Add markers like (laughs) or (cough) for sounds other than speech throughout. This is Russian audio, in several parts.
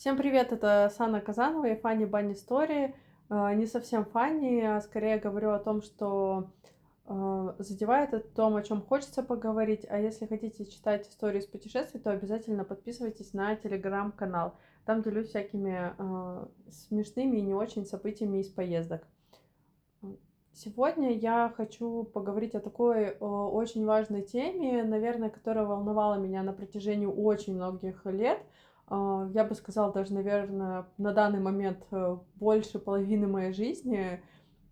Всем привет, это Сана Казанова и Фанни Банни Стори. Не совсем Фанни, а скорее говорю о том, что э, задевает о том, о чем хочется поговорить. А если хотите читать истории из путешествий, то обязательно подписывайтесь на телеграм-канал. Там делюсь всякими э, смешными и не очень событиями из поездок. Сегодня я хочу поговорить о такой э, очень важной теме, наверное, которая волновала меня на протяжении очень многих лет – я бы сказала, даже, наверное, на данный момент э, больше половины моей жизни,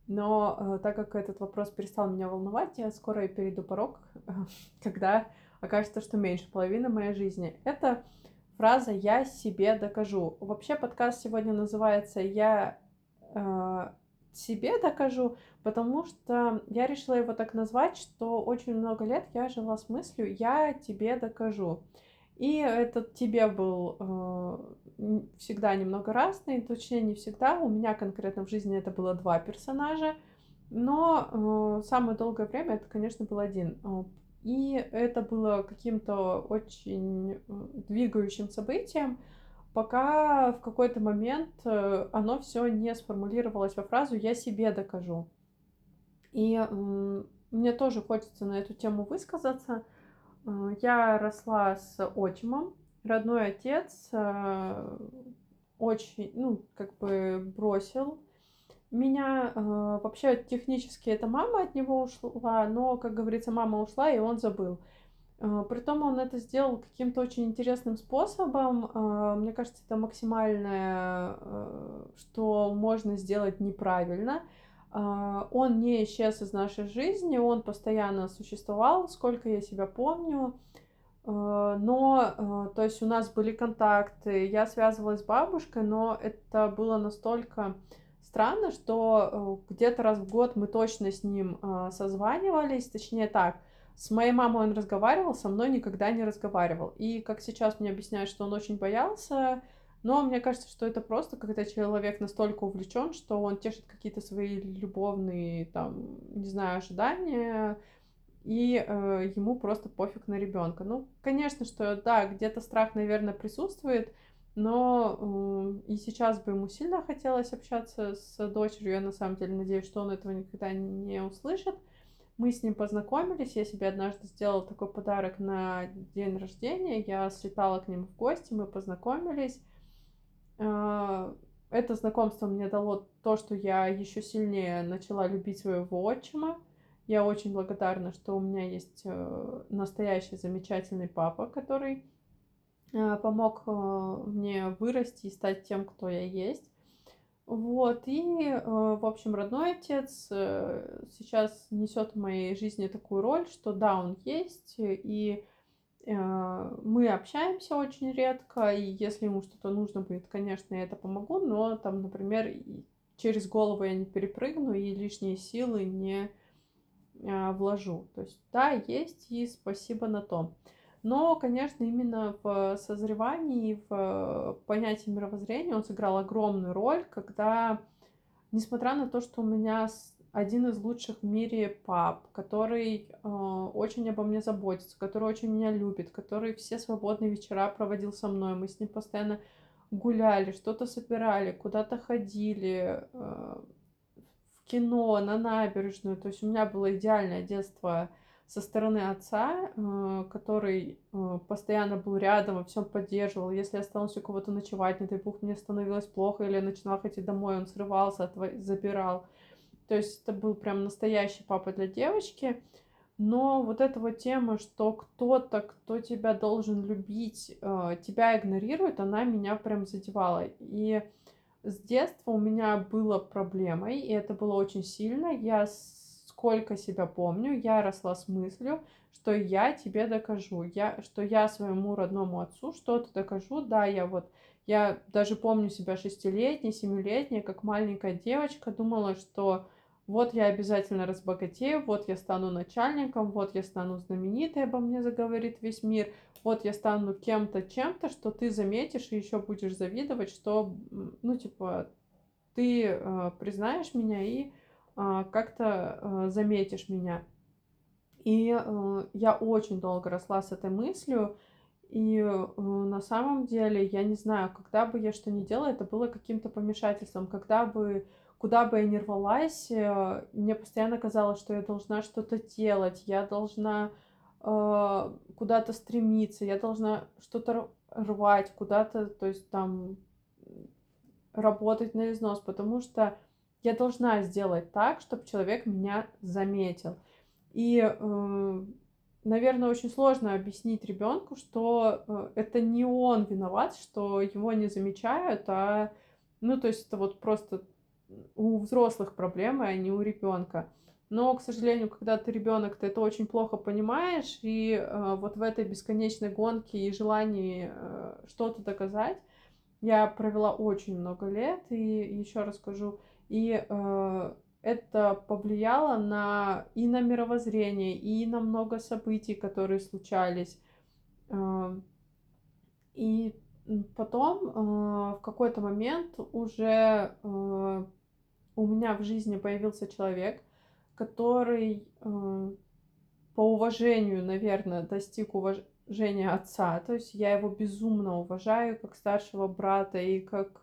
но э, так как этот вопрос перестал меня волновать, я скоро и перейду порог, (laughs) когда окажется, что меньше половины моей жизни. Это фраза «я себе докажу». Вообще подкаст сегодня называется «Я э, себе докажу», потому что я решила его так назвать, что очень много лет я жила с мыслью «я тебе докажу». И этот тебе был э, всегда немного разный, точнее не всегда. У меня конкретно в жизни это было два персонажа, но э, самое долгое время это, конечно, был один. И это было каким-то очень э, двигающим событием, пока в какой-то момент э, оно все не сформулировалось во фразу «я себе докажу». И э, мне тоже хочется на эту тему высказаться – я росла с отчимом. Родной отец э, очень, ну, как бы бросил меня. Э, вообще, технически это мама от него ушла, но, как говорится, мама ушла, и он забыл. Притом он это сделал каким-то очень интересным способом. Мне кажется, это максимальное, что можно сделать неправильно – он не исчез из нашей жизни, он постоянно существовал, сколько я себя помню. А, но, а, то есть у нас были контакты, я связывалась с бабушкой, но это было настолько странно, что где-то раз в год мы точно с ним созванивались, точнее так, с моей мамой он разговаривал, со мной никогда не разговаривал. И как сейчас мне объясняют, что он очень боялся но мне кажется, что это просто, когда человек настолько увлечен, что он тешит какие-то свои любовные, там, не знаю, ожидания, и э, ему просто пофиг на ребенка. Ну, конечно, что да, где-то страх, наверное, присутствует, но э, и сейчас бы ему сильно хотелось общаться с дочерью. Я на самом деле надеюсь, что он этого никогда не услышит. Мы с ним познакомились, я себе однажды сделала такой подарок на день рождения, я слетала к ним в гости, мы познакомились, это знакомство мне дало то, что я еще сильнее начала любить своего отчима. Я очень благодарна, что у меня есть э, настоящий замечательный папа, который э, помог э, мне вырасти и стать тем, кто я есть. Вот, и, в общем, родной отец сейчас несет в моей жизни такую роль, что да, он есть, и Э, мы общаемся очень редко, и если ему что-то нужно будет, конечно, я это помогу, но там, например, через голову я не перепрыгну и лишние силы не э, вложу. То есть, да, есть, и спасибо на том. Но, конечно, именно в созревании, в понятии мировоззрения он сыграл огромную роль, когда, несмотря на то, что у меня один из лучших в мире пап, который э, очень обо мне заботится, который очень меня любит, который все свободные вечера проводил со мной. Мы с ним постоянно гуляли, что-то собирали, куда-то ходили, э, в кино, на набережную. То есть у меня было идеальное детство со стороны отца, э, который э, постоянно был рядом, во всем поддерживал. Если я осталась у кого-то ночевать, не дай бог, мне становилось плохо, или я начинала хотеть домой, он срывался, забирал. То есть это был прям настоящий папа для девочки. Но вот эта вот тема, что кто-то, кто тебя должен любить, э, тебя игнорирует, она меня прям задевала. И с детства у меня было проблемой, и это было очень сильно. Я сколько себя помню, я росла с мыслью, что я тебе докажу, я, что я своему родному отцу что-то докажу. Да, я вот, я даже помню себя шестилетней, семилетней, как маленькая девочка, думала, что вот я обязательно разбогатею, вот я стану начальником, вот я стану знаменитой, обо мне заговорит весь мир, вот я стану кем-то, чем-то, что ты заметишь и еще будешь завидовать, что, ну, типа, ты э, признаешь меня и э, как-то э, заметишь меня. И э, я очень долго росла с этой мыслью, И э, на самом деле, я не знаю, когда бы я что ни делала, это было каким-то помешательством. Когда бы, куда бы я ни рвалась, э, мне постоянно казалось, что я должна что-то делать, я должна э, куда-то стремиться, я должна что-то рвать, куда-то, то есть там работать на износ, потому что я должна сделать так, чтобы человек меня заметил. И э, наверное, очень сложно объяснить ребенку, что э, это не он виноват, что его не замечают, а, ну, то есть это вот просто у взрослых проблемы, а не у ребенка. Но, к сожалению, когда ты ребенок, ты это очень плохо понимаешь, и э, вот в этой бесконечной гонке и желании э, что-то доказать я провела очень много лет, и еще раз скажу, и э, это повлияло на и на мировоззрение, и на много событий, которые случались. Эм, и потом э, в какой-то момент уже э, у меня в жизни появился человек, который э, по уважению, наверное, достиг уважения отца. То есть я его безумно уважаю как старшего брата и как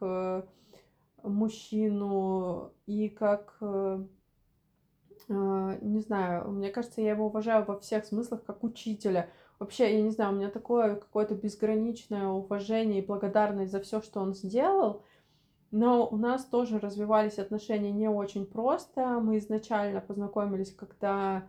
мужчину и как, э, э, не знаю, мне кажется, я его уважаю во всех смыслах как учителя. Вообще, я не знаю, у меня такое какое-то безграничное уважение и благодарность за все, что он сделал. Но у нас тоже развивались отношения не очень просто. Мы изначально познакомились, когда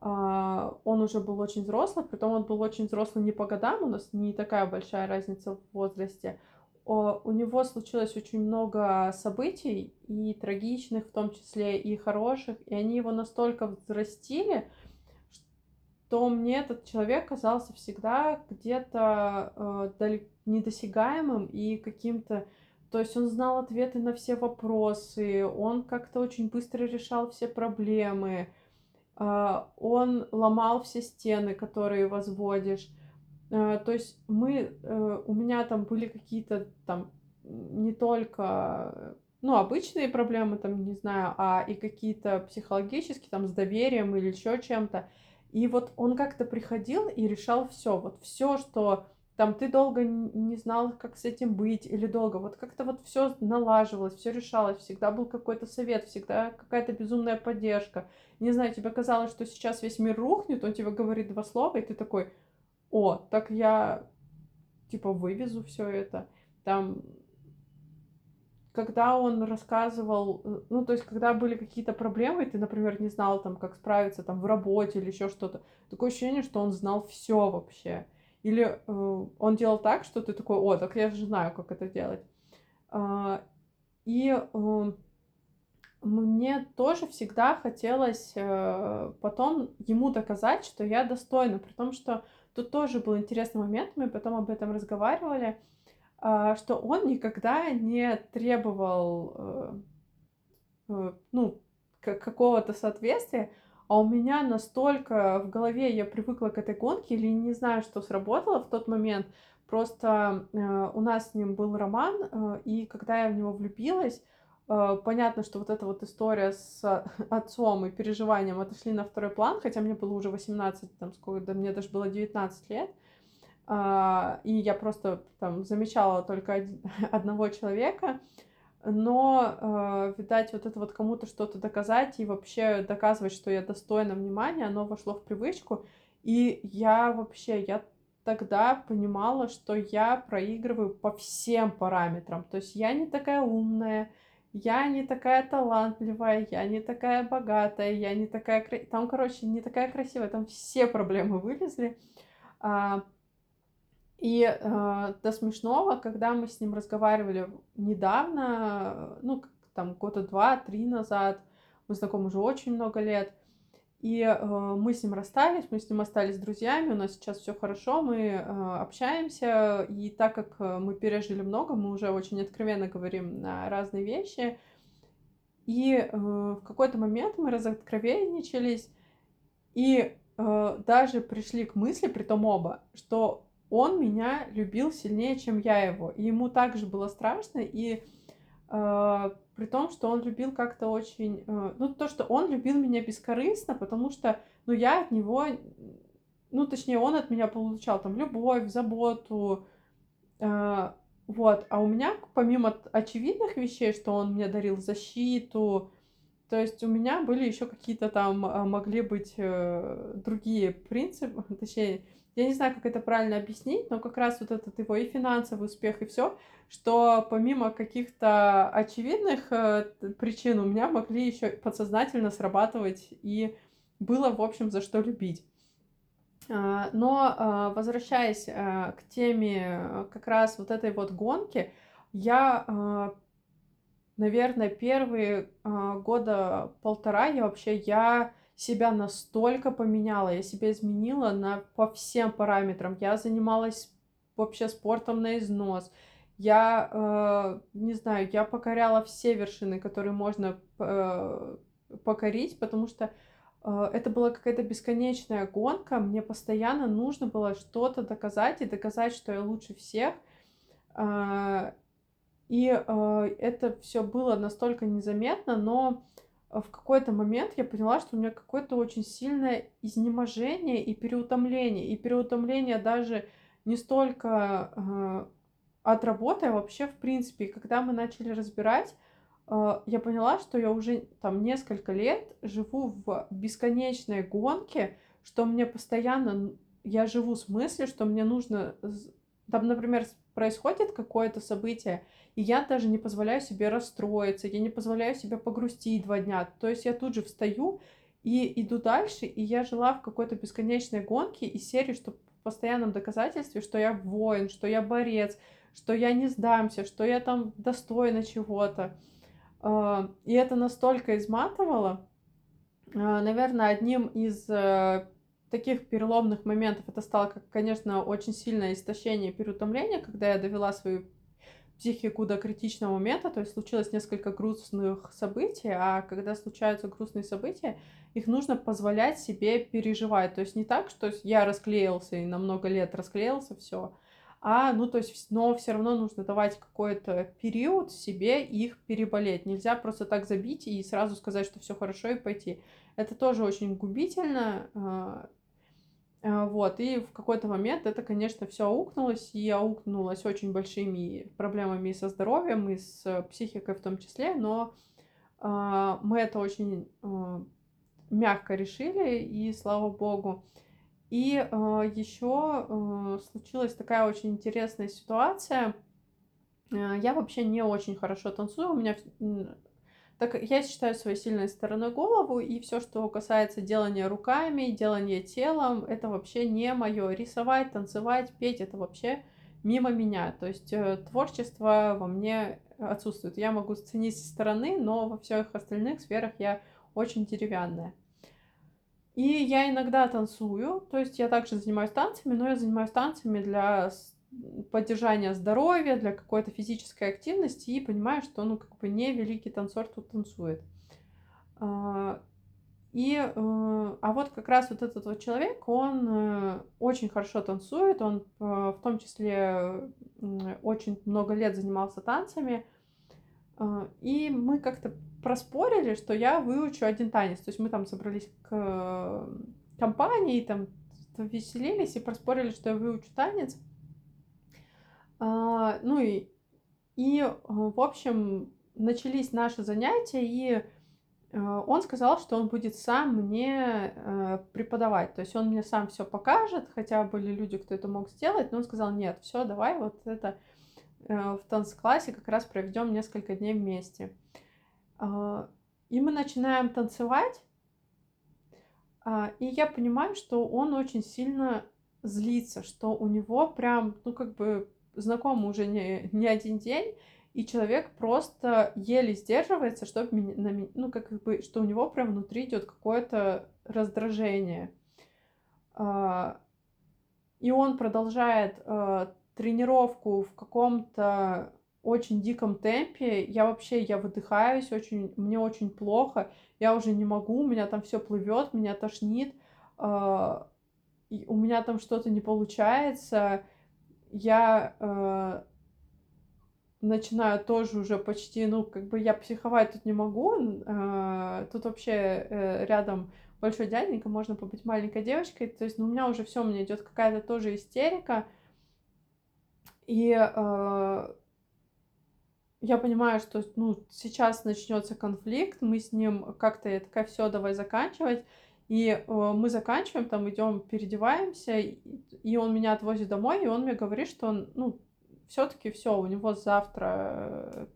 э, он уже был очень взрослый, притом он был очень взрослый не по годам, у нас не такая большая разница в возрасте у него случилось очень много событий, и трагичных, в том числе и хороших, и они его настолько взрастили, что мне этот человек казался всегда где-то э, недосягаемым и каким-то... То есть он знал ответы на все вопросы, он как-то очень быстро решал все проблемы, э, он ломал все стены, которые возводишь. Э, то есть мы, э, у меня там были какие-то там не только, ну, обычные проблемы, там, не знаю, а и какие-то психологические, там, с доверием или еще чем-то. И вот он как-то приходил и решал все, вот все, что там ты долго не знал, как с этим быть, или долго, вот как-то вот все налаживалось, все решалось, всегда был какой-то совет, всегда какая-то безумная поддержка. Не знаю, тебе казалось, что сейчас весь мир рухнет, он тебе говорит два слова, и ты такой, о, так я типа вывезу все это. Там, когда он рассказывал, э, ну, то есть, когда были какие-то проблемы, и ты, например, не знал там, как справиться там в работе или еще что-то, такое ощущение, что он знал все вообще. Или э, он делал так, что ты такой, о, так я же знаю, как это делать. Э, и э, мне тоже всегда хотелось э, потом ему доказать, что я достойна, при том, что Тут тоже был интересный момент, мы потом об этом разговаривали, а, что он никогда не требовал, э, э, ну, какого-то соответствия, а у меня настолько в голове я привыкла к этой гонке, или не знаю, что сработало в тот момент, просто э, у нас с ним был роман, и когда я в него влюбилась, Э, понятно, что вот эта вот история с отцом и переживанием отошли на второй план, хотя мне было уже 18, там сколько, да мне даже было 19 лет, а, и я просто там замечала только один, (laughs) одного человека, но, э, видать, вот это вот кому-то что-то доказать и вообще доказывать, что я достойна внимания, оно вошло в привычку, и я вообще, я тогда понимала, что я проигрываю по всем параметрам, то есть я не такая умная, я не такая талантливая, я не такая богатая, я не такая... Там, короче, не такая красивая, там все проблемы вылезли. А, и а, до смешного, когда мы с ним разговаривали недавно, ну, там, года два-три назад, мы знакомы уже очень много лет, и э, мы с ним расстались, мы с ним остались друзьями, у нас сейчас все хорошо, мы э, общаемся, и так как э, мы пережили много, мы уже очень откровенно говорим на разные вещи. И э, в какой-то момент мы разоткровенничались, и э, даже пришли к мысли, при том оба, что он меня любил сильнее, чем я его. И ему также было страшно, и э, при том, что он любил как-то очень... Э, ну, то, что он любил меня бескорыстно, потому что, ну, я от него ну, точнее, он от меня получал там любовь, заботу, э, вот. А у меня, помимо очевидных вещей, что он мне дарил защиту, то есть у меня были еще какие-то там, а, могли быть э, другие принципы, (laughs) точнее, я не знаю, как это правильно объяснить, но как раз вот этот его и финансовый успех, и все, что помимо каких-то очевидных э, причин у меня могли еще подсознательно срабатывать, и было, в общем, за что любить. А, но а, возвращаясь а, к теме как раз вот этой вот гонки, я, наверное, первые года полтора я вообще я себя настолько поменяла, я себя изменила на, по всем параметрам. Я занималась вообще спортом на износ. Я, не знаю, я покоряла все вершины, которые можно э, покорить, потому что а, это была какая-то бесконечная гонка, мне постоянно нужно было что-то доказать и доказать, что я лучше всех. А, и а, это все было настолько незаметно, но в какой-то момент я поняла, что у меня какое-то очень сильное изнеможение и переутомление. И переутомление даже не столько от работы, а вообще в принципе. Когда мы начали разбирать, а, я поняла, что я уже там несколько лет живу в бесконечной гонке, что мне постоянно, я живу с мыслью, что мне нужно, там, например, происходит какое-то событие, и я даже не позволяю себе расстроиться, я не позволяю себе погрустить два дня. То есть я тут же встаю и иду дальше, и я жила в какой-то бесконечной гонке и серии, что в постоянном доказательстве, что я воин, что я борец, что я не сдамся, что я там достойна чего-то. А, и это настолько изматывало. А, наверное, одним из э, таких переломных моментов это стало, конечно, очень сильное истощение и переутомление, когда я довела свою психику до критичного момента, то есть случилось несколько грустных событий, а когда случаются грустные события, их нужно позволять себе переживать. То есть не так, что я расклеился и на много лет расклеился, все, а, ну, то есть, но все равно нужно давать какой-то период себе их переболеть. Нельзя просто так забить и сразу сказать, что все хорошо и пойти. Это тоже очень губительно. А, а, вот, и в какой-то момент это, конечно, все аукнулось, и аукнулось очень большими проблемами и со здоровьем, и с психикой в том числе, но а, мы это очень мягко решили, и слава богу. И еще случилась такая очень интересная ситуация. Я вообще не очень хорошо танцую. У меня так я считаю своей сильной стороной голову, и все, что касается делания руками, делания телом, это вообще не мое. Рисовать, танцевать, петь это вообще мимо меня. То есть э, творчество во мне отсутствует. Я могу ценить со стороны, но во всех остальных сферах я очень деревянная. И я иногда танцую, то есть я также занимаюсь танцами, но я занимаюсь танцами для поддержания здоровья, для какой-то физической активности и понимаю, что ну как бы не великий танцор тут танцует. А, и, э, а вот как раз вот этот вот человек, он э, очень хорошо танцует, он э, в том числе очень много лет занимался танцами, а, и мы как-то проспорили, что я выучу один танец. То есть мы там собрались к компании, там веселились и проспорили, что я выучу танец. А, ну и, и, в общем, начались наши занятия, и а, он сказал, что он будет сам мне э, преподавать. То есть он мне сам все покажет, хотя были люди, кто это мог сделать, но он сказал, нет, все, давай вот это э, в танцклассе как раз проведем несколько дней вместе. А, и мы начинаем танцевать, а, и я понимаю, что он очень сильно злится, что у него прям, ну, как бы знакомы уже не, не один день, и человек просто еле сдерживается, чтобы на, ну, как бы, что у него прям внутри идет какое-то раздражение. А, и он продолжает тренировку в каком-то очень диком темпе. Я вообще, я выдыхаюсь, очень, мне очень плохо. Я уже не могу, у меня там все плывет, меня тошнит. Э, у меня там что-то не получается. Я э, начинаю тоже уже почти, ну, как бы я психовать тут не могу. Э, тут вообще э, рядом большой дяденька, можно побыть маленькой девочкой. То есть, ну, у меня уже все, у меня идет какая-то тоже истерика. И э, я понимаю, что ну, сейчас начнется конфликт, мы с ним как-то, я такая, все, давай заканчивать. И э, мы заканчиваем, там идем, переодеваемся, и он меня отвозит домой, и он мне говорит, что он, ну, все-таки все, у него завтра э,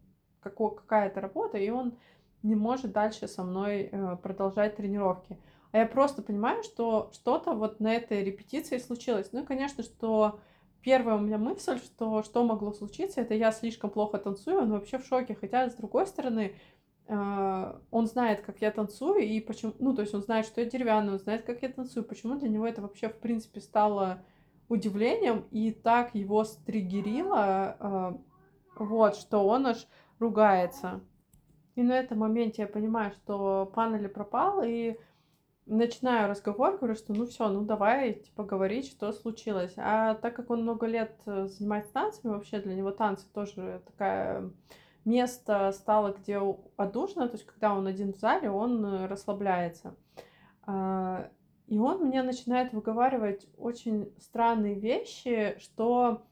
какая-то работа, и он не может дальше со мной э, продолжать тренировки. А я просто понимаю, что что-то вот на этой репетиции случилось. Ну и, конечно, что первая у меня мысль, что что могло случиться, это я слишком плохо танцую, он вообще в шоке. Хотя, с другой стороны, он знает, как я танцую, и почему, ну, то есть он знает, что я деревянная, он знает, как я танцую, почему для него это вообще, в принципе, стало удивлением, и так его стригерило, э, вот, что он аж ругается. И на этом моменте я понимаю, что панели пропал, и начинаю разговор, говорю, что ну все, ну давай, типа, говорить, что случилось. А так как он много лет э, занимается танцами, вообще для него танцы тоже такая место стало, где отдушно, то есть когда он один в зале, он э, расслабляется. А, и он мне начинает выговаривать очень странные вещи, что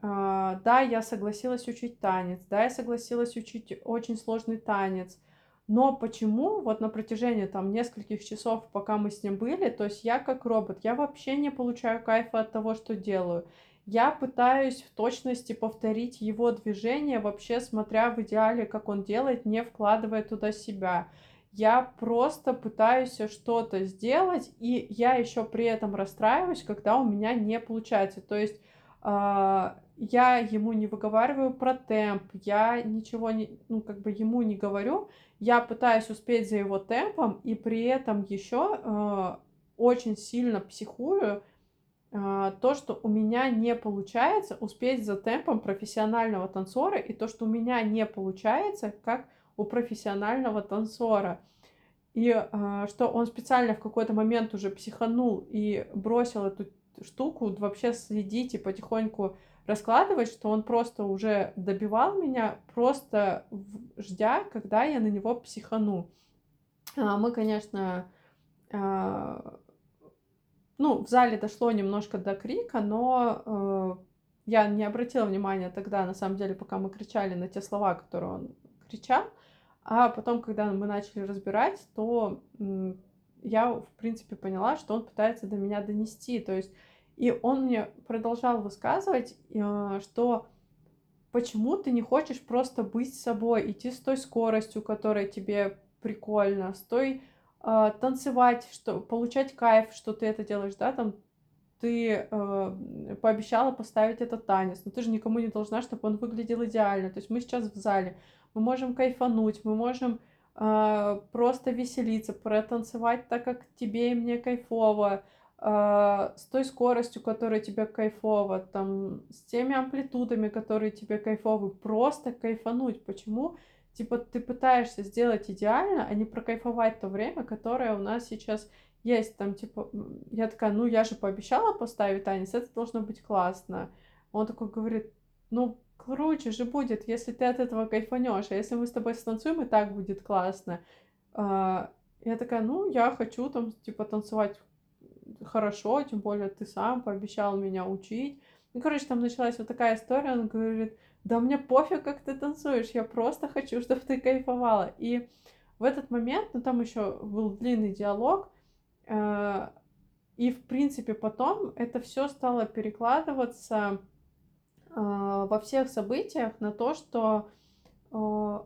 а, да, я согласилась учить танец, да, я согласилась учить очень сложный танец, но почему вот на протяжении там нескольких часов, пока мы с ним были, то есть я как робот, я вообще не получаю кайфа от того, что делаю. Я пытаюсь в точности повторить его движение, вообще смотря в идеале, как он делает, не вкладывая туда себя. Я просто пытаюсь что-то сделать, и я еще при этом расстраиваюсь, когда у меня не получается. То есть э, я ему не выговариваю про темп, я ничего не, ну, как бы ему не говорю, я пытаюсь успеть за его темпом, и при этом еще э, очень сильно психую то, что у меня не получается успеть за темпом профессионального танцора, и то, что у меня не получается, как у профессионального танцора. И э, что он специально в какой-то момент уже психанул и бросил эту штуку вообще следить и потихоньку раскладывать, что он просто уже добивал меня, просто ждя, когда я на него психану. А, мы, конечно, а, ну, в зале дошло немножко до крика, но э, я не обратила внимания тогда, на самом деле, пока мы кричали на те слова, которые он кричал. А потом, когда мы начали разбирать, то я, в принципе, поняла, что он пытается до меня донести. То есть и он мне продолжал высказывать, э, что почему ты не хочешь просто быть собой, идти с той скоростью, которая тебе прикольно, с той э, танцевать, что получать кайф, что ты это делаешь, да, там ты э, пообещала поставить этот танец, но ты же никому не должна, чтобы он выглядел идеально. То есть мы сейчас в зале, мы можем кайфануть, мы можем э, просто веселиться, протанцевать так, как тебе и мне кайфово, а, с той скоростью, которая тебе кайфово, там, с теми амплитудами, которые тебе кайфовы, просто кайфануть. Почему? Типа ты пытаешься сделать идеально, а не прокайфовать то время, которое у нас сейчас есть. Там, типа, я такая, ну, я же пообещала поставить танец, это должно быть классно. Он такой говорит, ну, круче же будет, если ты от этого кайфанешь, а если мы с тобой станцуем, и так будет классно. А, я такая, ну, я хочу там, типа, танцевать хорошо, тем более ты сам пообещал меня учить. Ну, короче, там началась вот такая история, он говорит, да мне пофиг, как ты танцуешь, я просто хочу, (laughs) чтобы ты кайфовала. И в этот момент, ну, там еще был длинный диалог, э, и, в принципе, потом это все стало перекладываться э, во всех событиях на то, что э,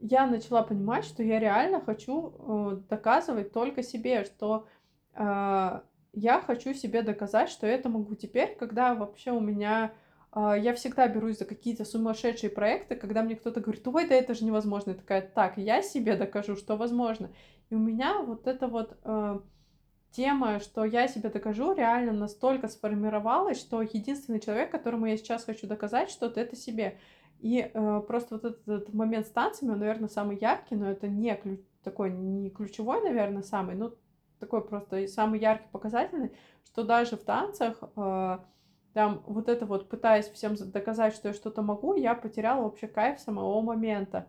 я начала понимать, что я реально хочу э, доказывать только себе, что а, я хочу себе доказать, что это могу теперь, когда вообще у меня... А, я всегда берусь за какие-то сумасшедшие проекты, когда мне кто-то говорит, ой, да это же невозможно. Я такая, так, я себе докажу, что возможно. И у меня вот эта вот э, тема, что я себе докажу, реально настолько сформировалась, что единственный человек, которому я сейчас хочу доказать что-то, это себе. И э, просто вот этот, этот момент с танцами, он, наверное, самый яркий, но это не ключ, такой не ключевой, наверное, самый, ну, такой просто самый яркий показательный, что даже в танцах э, там вот это вот пытаясь всем доказать, что я что-то могу, я потеряла вообще кайф самого момента.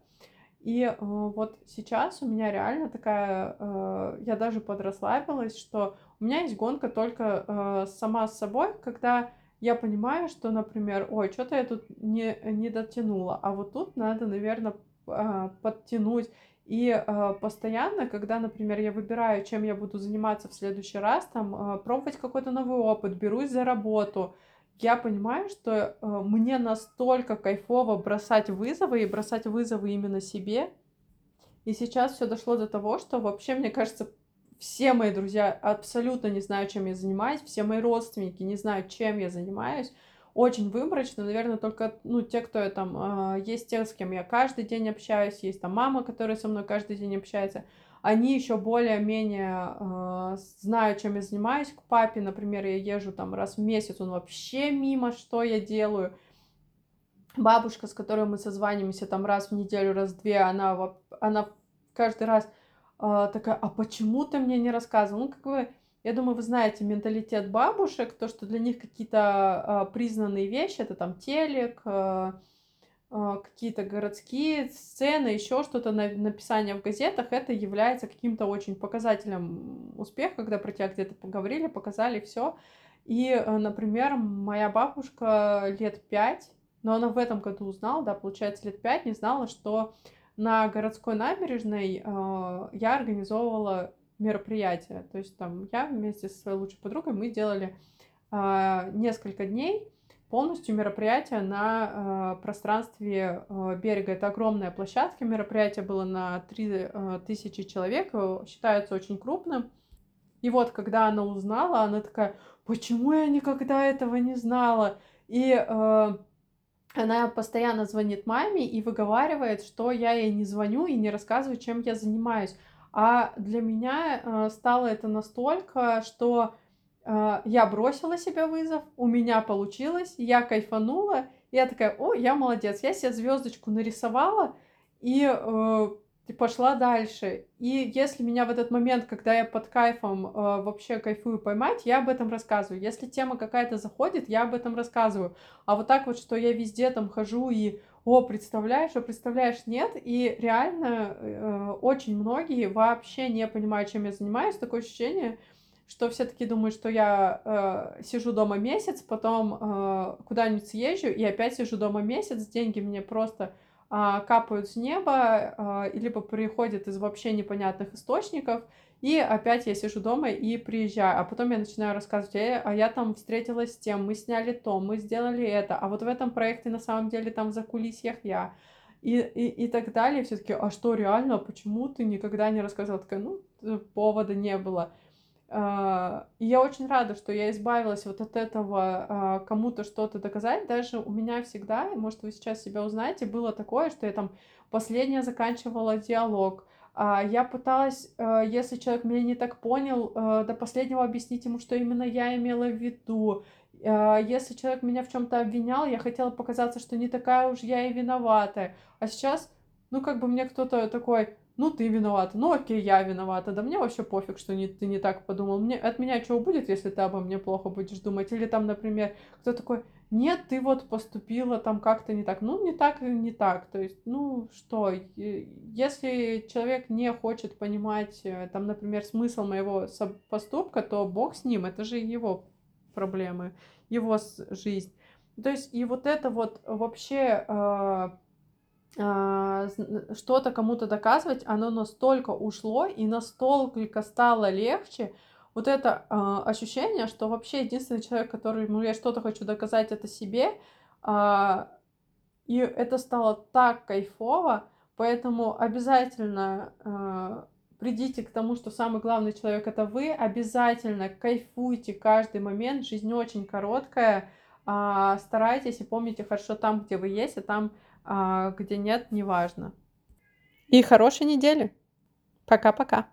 И э, вот сейчас у меня реально такая, э, я даже подрасслабилась, что у меня есть гонка только э, сама с собой, когда я понимаю, что, например, ой, что-то я тут не, не дотянула, а вот тут надо, наверное, э, подтянуть. И э, постоянно, когда, например, я выбираю, чем я буду заниматься в следующий раз, там, э, пробовать какой-то новый опыт, берусь за работу, я понимаю, что э, мне настолько кайфово бросать вызовы и бросать вызовы именно себе. И сейчас все дошло до того, что вообще, мне кажется, все мои друзья абсолютно не знают, чем я занимаюсь, все мои родственники не знают, чем я занимаюсь. Очень выборочно, наверное, только, ну, те, кто я там, э, есть те, с кем я каждый день общаюсь, есть там мама, которая со мной каждый день общается, они еще более-менее э, знают, чем я занимаюсь. К папе, например, я езжу там раз в месяц, он вообще мимо, что я делаю. Бабушка, с которой мы созваниваемся там раз в неделю, раз в две, она, она каждый раз э, такая, а почему ты мне не рассказывал? Ну, как бы, я думаю, вы знаете менталитет бабушек, то, что для них какие-то э, признанные вещи, это там телек, э, какие-то городские сцены, еще что-то на написание в газетах, это является каким-то очень показателем успеха, когда про тебя где-то поговорили, показали все. И, э, например, моя бабушка лет пять, но она в этом году узнала, да, получается, лет пять не знала, что на городской набережной э, я организовывала мероприятие. То есть там я вместе со своей лучшей подругой мы делали э, несколько дней полностью мероприятие на э, пространстве э, берега. Это огромная площадка. Мероприятие было на 3000 э, человек, э, считается очень крупным. И вот, когда она узнала, она такая, почему я никогда этого не знала? И э, она постоянно звонит маме и выговаривает, что я ей не звоню и не рассказываю, чем я занимаюсь. А для меня э, стало это настолько, что я бросила себе вызов, у меня получилось, я кайфанула, и я такая, о, я молодец, я себе звездочку нарисовала и э, пошла дальше. И если меня в этот момент, когда я под кайфом э, вообще кайфую поймать, я об этом рассказываю. Если тема какая-то заходит, я об этом рассказываю. А вот так вот, что я везде там хожу и о, представляешь, а представляешь, нет. И реально э, очень многие вообще не понимают, чем я занимаюсь. Такое ощущение, что все таки думают, что я э, сижу дома месяц, потом э, куда-нибудь съезжу и опять сижу дома месяц, деньги мне просто э, капают с неба, э, либо приходят из вообще непонятных источников, и опять я сижу дома и приезжаю, а потом я начинаю рассказывать, э, а я там встретилась с тем, мы сняли то, мы сделали это, а вот в этом проекте на самом деле там за кулисьях я. И, и, и так далее, все-таки, а что реально, почему ты никогда не рассказала? Такая, ну, повода не было. А, я очень рада, что я избавилась вот от этого а, кому-то что-то доказать. Даже у меня всегда, может, вы сейчас себя узнаете, было такое, что я там последняя заканчивала диалог. А, я пыталась, если человек меня не так понял, до последнего объяснить ему, что именно я имела в виду. Если человек меня в чем-то обвинял, я хотела показаться, что не такая уж я и виноватая. А сейчас, ну, как бы мне кто-то такой, ну, ты виновата, ну, окей, я виновата, да мне вообще пофиг, что не, ты не так подумал, мне, от меня чего будет, если ты обо мне плохо будешь думать, или там, например, кто такой, нет, ты вот поступила там как-то не так, ну, не так, не так, то есть, ну, что, если человек не хочет понимать, э, там, например, смысл моего поступка, то бог с ним, это же его проблемы, его жизнь, то есть, и вот это вот вообще а, что-то кому-то доказывать, оно настолько ушло и настолько стало легче. Вот это э, ощущение, что вообще единственный человек, которому я что-то хочу доказать, это себе. Э, и это стало так кайфово, поэтому обязательно э, придите к тому, что самый главный человек это вы. Обязательно кайфуйте каждый момент. Жизнь очень короткая. Э, старайтесь и помните хорошо там, где вы есть, а там а где нет, неважно. И хорошей недели. Пока-пока.